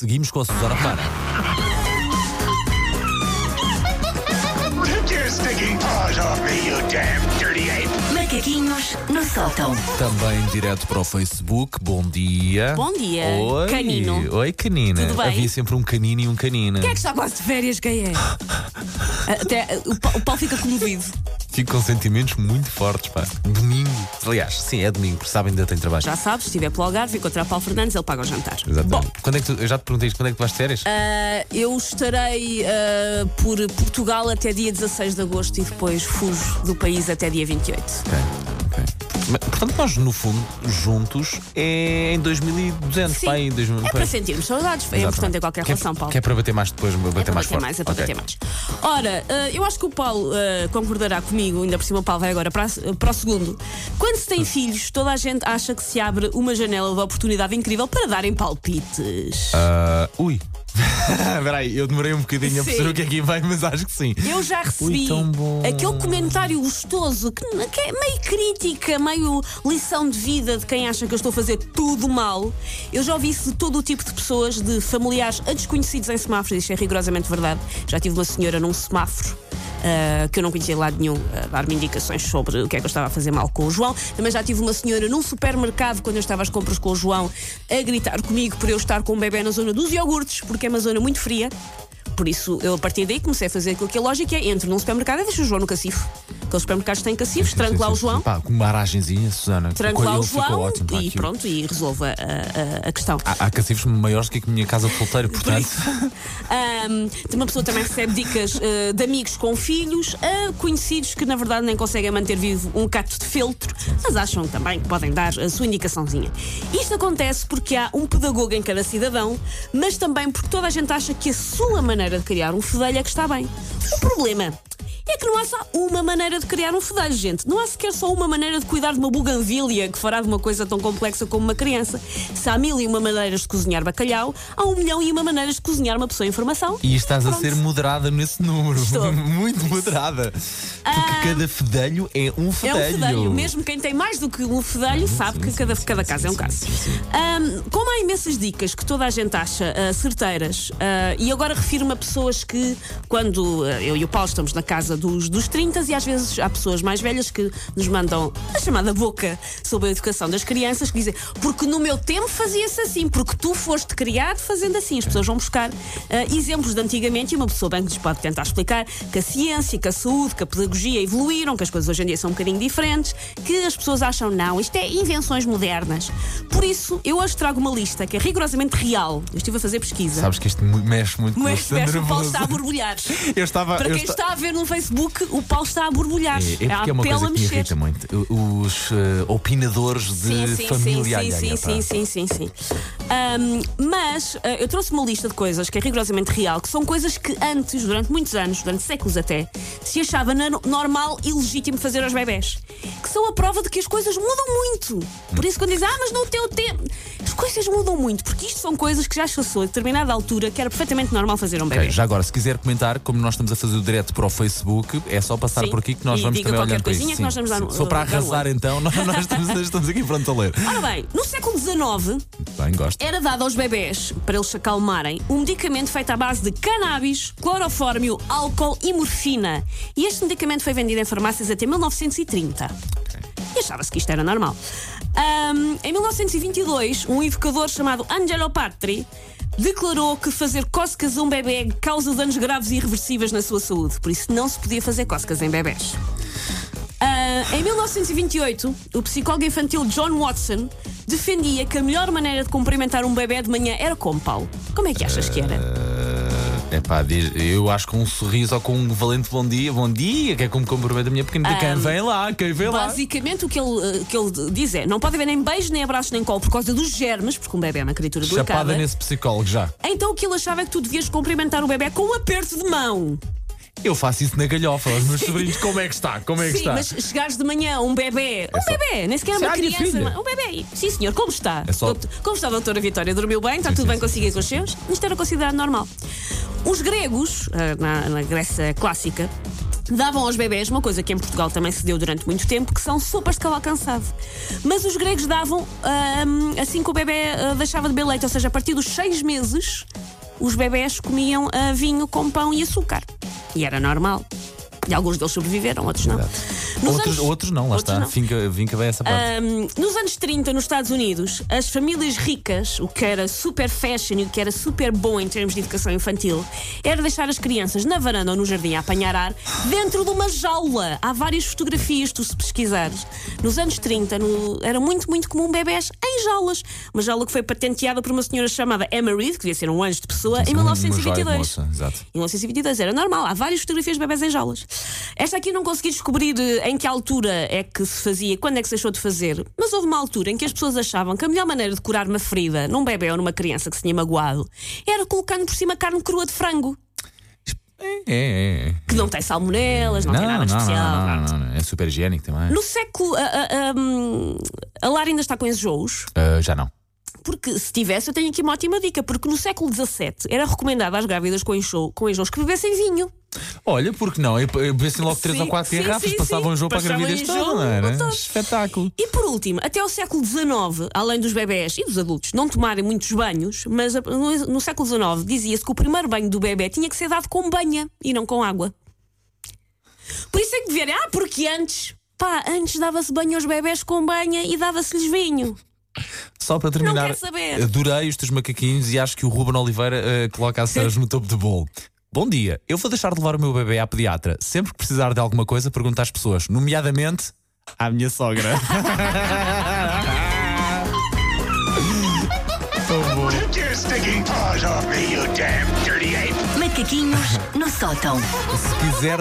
seguimos com a Susana Romana. Macaquinhos no sótão. Também direto para o Facebook. Bom dia. Bom dia, Oi. canino. Oi, canina. Tudo bem? Havia sempre um canino e um canina. Quem é que está quase de férias? Quem é? Até o Paulo, o Paulo fica comovido. Fico com sentimentos muito fortes, pá. Domingo. Aliás, sim, é domingo, porque sabem ainda tem trabalho. Já sabes, se estiver pelo Algarve, encontrar Paulo Fernandes, ele paga o jantar. Exatamente. Bom, Quando é que tu, eu já te perguntei isto, quando é que tu vais de férias? ah, eu estarei ah, por Portugal até dia 16 de agosto e depois fujo do país até dia 28. Ok, ok. Mas, Portanto, nós, no fundo, juntos, é em 2200, Sim. pá, em 2000, É para sentirmos saudades. É importante em qualquer Que é- relação, Paulo. Que é para bater mais depois, bater É para mais bater forte. mais, é para Ok. bater mais. Ora, eh, eu acho que o Paulo eh, concordará comigo, ainda por cima o Paulo vai agora para, para o segundo. Quando se tem filhos, toda a gente acha que se abre uma janela de oportunidade incrível para darem palpites. Ah, ui. Espera aí, eu demorei um bocadinho a Sim. perceber o que é que vem, mas acho que sim. Eu já recebi Ui, tão bom. aquele comentário gostoso que, que é meio crítica, meio lição de vida de quem acha que eu estou a fazer tudo mal. Eu já ouvi isso de todo o tipo de pessoas, de familiares a desconhecidos em semáforos, isto é rigorosamente verdade. Já tive uma senhora num semáforo. Ah, que eu não conhecia de lado nenhum, a dar-me indicações sobre o que é que eu estava a fazer mal com o João. Também já tive uma senhora num supermercado, quando eu estava às compras com o João, a gritar comigo por eu estar com um bebê na zona dos iogurtes, porque é uma zona muito fria. Por isso, eu a partir daí comecei a fazer aquilo que é lógico: é entro num supermercado e deixo o João no cacifo. Aqueles supermercados têm cacifos, tranco lá o João, Pá, com uma aragenzinha, Susana. tranco lá o João ótimo, e aquilo. pronto, e resolvo a, a- a questão. Há, há cacifros maiores do que a minha casa de solteiro, portanto. Ahm, uma pessoa também recebe dicas ah, de amigos com filhos, a conhecidos que na verdade nem conseguem manter vivo um cato de feltro, mas acham também que podem dar a sua indicaçãozinha. Isto acontece porque há um pedagogo em cada cidadão, mas também porque toda a gente acha que a sua maneira de criar um fedelho é que está bem. O problema é que não há só uma maneira de criar um fedelho, gente. Não há sequer só uma maneira de cuidar de uma buganvília que fará de uma coisa tão complexa como uma criança. Se há mil e uma maneiras de cozinhar bacalhau, há um milhão e uma maneiras de cozinhar uma pessoa em formação. E estás a Pronto. ser moderada nesse número. Muito moderada. Porque cada fedelho é um É fedelho. um fedelho. Mesmo quem tem mais do que um fedelho sabe que cada, cada caso é um caso. Ahm, como há imensas dicas que toda a gente acha ah, certeiras, ah, e agora refiro-me a pessoas que, quando ah, eu e o Paulo estamos na casa dos, dos 30 e às vezes há pessoas mais velhas que nos mandam a chamada boca sobre a educação das crianças que dizem porque no meu tempo fazia-se assim, porque tu foste criado fazendo assim. As pessoas vão buscar ah, exemplos de antigamente e uma pessoa bem que lhes pode tentar explicar que a ciência, que a saúde, que a pedagogia evoluíram, que as coisas hoje em dia são um bocadinho diferentes, que as pessoas acham não, isto é invenções modernas. Por isso, eu hoje trago uma lista que é rigorosamente real. Eu estive a fazer pesquisa. Sabes que isto mexe muito com Mas o Paulo está a borbulhar. Eu estava. Para eu quem esta- está a ver no Facebook, o Paulo está a borbulhar. É, é porque é uma coisa que me irrita muito. Os eh, opinadores de Sim, sim, família sim, sim, pá. sim, sim, sim, sim. Ahm, mas ah, eu trouxe uma lista de coisas que é rigorosamente real, que são coisas que antes, durante muitos anos, durante séculos até, se achava normal e legítimo fazer aos bebés. São a prova de que as coisas mudam muito. Por isso, quando dizem, ah, mas no teu tempo. As coisas mudam muito, porque isto são coisas que já se passou a determinada altura que era perfeitamente normal fazer um bebê. Ok, já agora, se quiser comentar, como nós estamos a fazer o direto para o Facebook, é só passar Sim. por aqui que nós E vamos diga também qualquer olhando para isso. coisinha que nós vamos dar no- Se for para dar arrasar, olho. então, nós, nós estamos, estamos aqui prontos a ler. Ora bem, no século XIX, Bem, gosto. era dado aos bebés, para eles se acalmarem, um medicamento feito à base de cannabis, clorofórmio, álcool e morfina. E este medicamento foi vendido em farmácias até 1930. E achava-se que isto era normal. Ahm, em 1922, um educador chamado Angelo Patri declarou que fazer cócegas a um bebê causa danos graves e irreversíveis na sua saúde. Por isso não se podia fazer cócegas em bebés. Ah, em 1928, o psicólogo infantil John Watson defendia que a melhor maneira de cumprimentar um bebê de manhã era como, Paulo? Como é que achas que era? É pá, eu acho que com um sorriso ou com um valente bom dia, bom dia, que é como cumprimento a minha pequenita. Quem vem lá, quem vem lá. Basicamente, o que ele, eh, que ele diz é: não pode haver nem beijos, nem abraços, nem colo por causa dos germes, porque um bebê é uma criatura Chapada delicada. nesse psicólogo já. Então o que ele achava é que tu devias cumprimentar o bebê com um aperto de mão. Eu faço isso na galhofa aos meus sobrinhos. Como é que está? Como é que Sim, está? mas chegares de manhã um bebê, um só- bebê, nem sequer é uma criança, um bebê. Sim, senhor, como está? É só- Como está a doutora Vitória? Dormiu bem? Está Sim, tudo sim, bem sim, consigo e com os seus? Isto era considerado normal. Os gregos, ah, na, na Grécia clássica, davam aos bebés uma coisa que em Portugal também se deu durante muito tempo, que são sopas de cavalo cansado. Mas os gregos davam ahm, assim que o bebê ah, deixava de beber leite, ou seja, a partir dos seis meses, os bebés comiam ah, vinho com pão e açúcar. E era normal. E alguns deles sobreviveram, outros não. Outros, anos- outros não, lá outros está. não. Vinca, vinca bem essa parte. Ahm, nos anos 30, nos Estados Unidos, as famílias ricas, o que era super fashion e o que era super bom em termos de educação infantil, era deixar as crianças na varanda ou no jardim a apanhar ar dentro de uma jaula. Há várias fotografias, tu se pesquisares. Nos anos 30, no- era muito, muito comum bebés em jaulas. Uma jaula que foi patenteada por uma senhora chamada Emma Reed, que devia ser um anjo de pessoa, em Uma- uma joia de 1922. moça, Exato. Em 1922 era normal, há várias fotografias de bebés em jaulas. Esta aqui não consegui descobrir eh, em que altura é que se fazia, quando é que se deixou de fazer, mas houve uma altura em que as pessoas achavam que a melhor maneira de curar uma ferida num bebê ou numa criança que se tinha magoado era colocando por cima carne crua de frango, É, é, é. que não tem salmonelas, não, tem nada não, especial. não, não, não, não. É super higiênico também. No século. A, a, a, a Lara ainda está com enjoos. Ah, já não. Porque se tivesse, eu tenho aqui uma ótima dica. Porque no século XVII era recomendado às grávidas com, enjoo, com enjoos que bebessem vinho. Olha, porque não? Bebessem logo 3 Sim, ou 4 sim, garrafas, sim, passavam sim. um jogo para a gravidez toda, não era? todo. Espetáculo. E por último, até ao século XIX, além dos bebés e dos adultos não tomarem muitos banhos, mas no, no século XIX dizia-se que o primeiro banho do bebê tinha que ser dado com banha e não com água. Por isso é que vierem, ah, porque antes, pá, antes dava-se banho aos bebés com banha e dava-se-lhes vinho. Só para terminar, adorei os teus macaquinhos e acho que o Ruben Oliveira eh, coloca as cenas no topo do bolo. Bom dia, eu vou deixar de levar o meu bebê à pediatra. Sempre que precisar de alguma coisa, pergunta às pessoas, nomeadamente à minha sogra. Macaquinhos no sótão. Se quiser